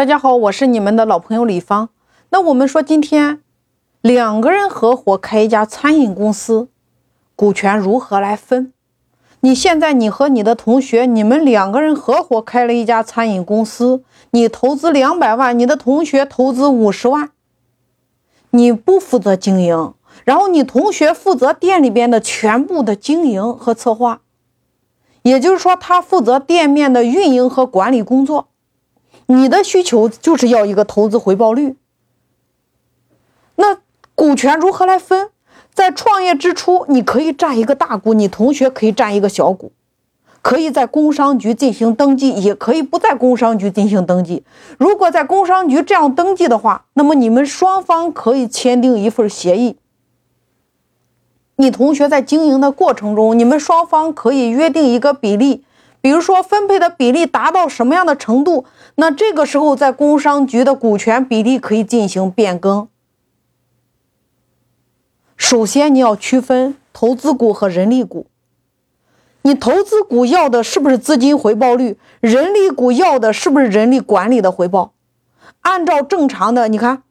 大家好，我是你们的老朋友李芳。那我们说，今天两个人合伙开一家餐饮公司，股权如何来分？你现在你和你的同学，你们两个人合伙开了一家餐饮公司，你投资两百万，你的同学投资五十万，你不负责经营，然后你同学负责店里边的全部的经营和策划，也就是说，他负责店面的运营和管理工作。你的需求就是要一个投资回报率，那股权如何来分？在创业之初，你可以占一个大股，你同学可以占一个小股，可以在工商局进行登记，也可以不在工商局进行登记。如果在工商局这样登记的话，那么你们双方可以签订一份协议。你同学在经营的过程中，你们双方可以约定一个比例。比如说分配的比例达到什么样的程度，那这个时候在工商局的股权比例可以进行变更。首先你要区分投资股和人力股，你投资股要的是不是资金回报率？人力股要的是不是人力管理的回报？按照正常的，你看，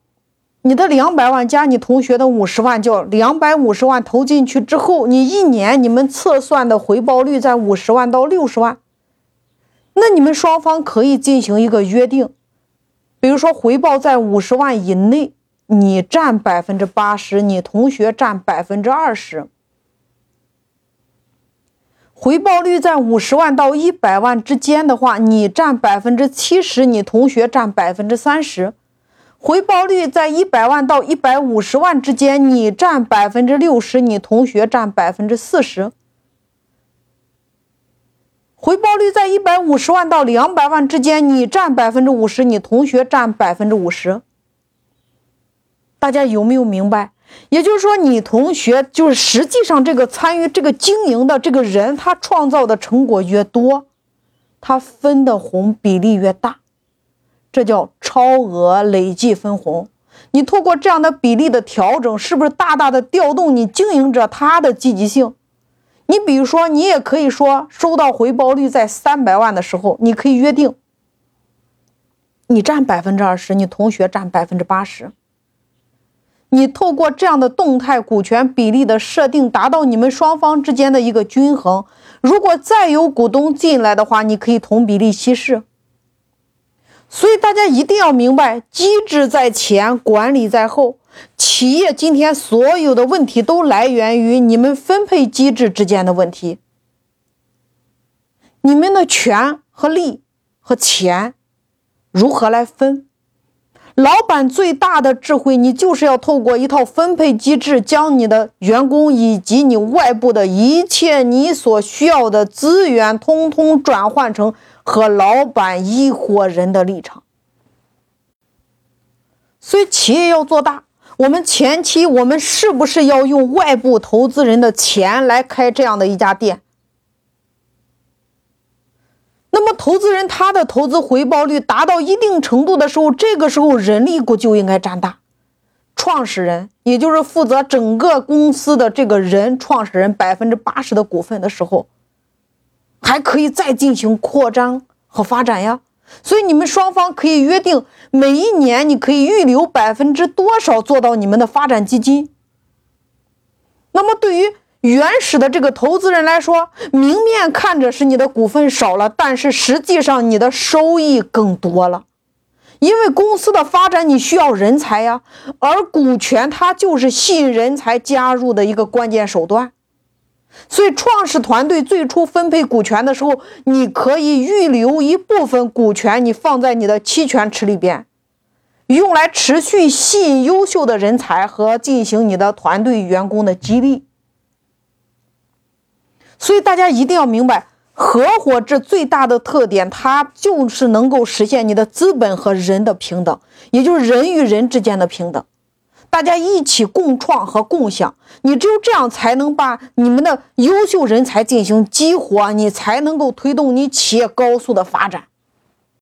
你的两百万加你同学的五十万，叫两百五十万投进去之后，你一年你们测算的回报率在五十万到六十万。那你们双方可以进行一个约定，比如说回报在五十万以内，你占百分之八十，你同学占百分之二十；回报率在五十万到一百万之间的话，你占百分之七十，你同学占百分之三十；回报率在一百万到一百五十万之间，你占百分之六十，你同学占百分之四十。回报率在一百五十万到两百万之间，你占百分之五十，你同学占百分之五十。大家有没有明白？也就是说，你同学就是实际上这个参与这个经营的这个人，他创造的成果越多，他分的红比例越大，这叫超额累计分红。你通过这样的比例的调整，是不是大大的调动你经营者他的积极性？你比如说，你也可以说，收到回报率在三百万的时候，你可以约定，你占百分之二十，你同学占百分之八十。你透过这样的动态股权比例的设定，达到你们双方之间的一个均衡。如果再有股东进来的话，你可以同比例稀释。所以大家一定要明白，机制在前，管理在后。企业今天所有的问题都来源于你们分配机制之间的问题，你们的权和利和钱如何来分？老板最大的智慧，你就是要透过一套分配机制，将你的员工以及你外部的一切你所需要的资源，通通转换成和老板一伙人的立场。所以，企业要做大。我们前期我们是不是要用外部投资人的钱来开这样的一家店？那么投资人他的投资回报率达到一定程度的时候，这个时候人力股就应该占大。创始人，也就是负责整个公司的这个人，创始人百分之八十的股份的时候，还可以再进行扩张和发展呀。所以你们双方可以约定，每一年你可以预留百分之多少做到你们的发展基金。那么对于原始的这个投资人来说，明面看着是你的股份少了，但是实际上你的收益更多了，因为公司的发展你需要人才呀，而股权它就是吸引人才加入的一个关键手段。所以，创始团队最初分配股权的时候，你可以预留一部分股权，你放在你的期权池里边，用来持续吸引优秀的人才和进行你的团队员工的激励。所以，大家一定要明白，合伙制最大的特点，它就是能够实现你的资本和人的平等，也就是人与人之间的平等。大家一起共创和共享，你只有这样才能把你们的优秀人才进行激活，你才能够推动你企业高速的发展。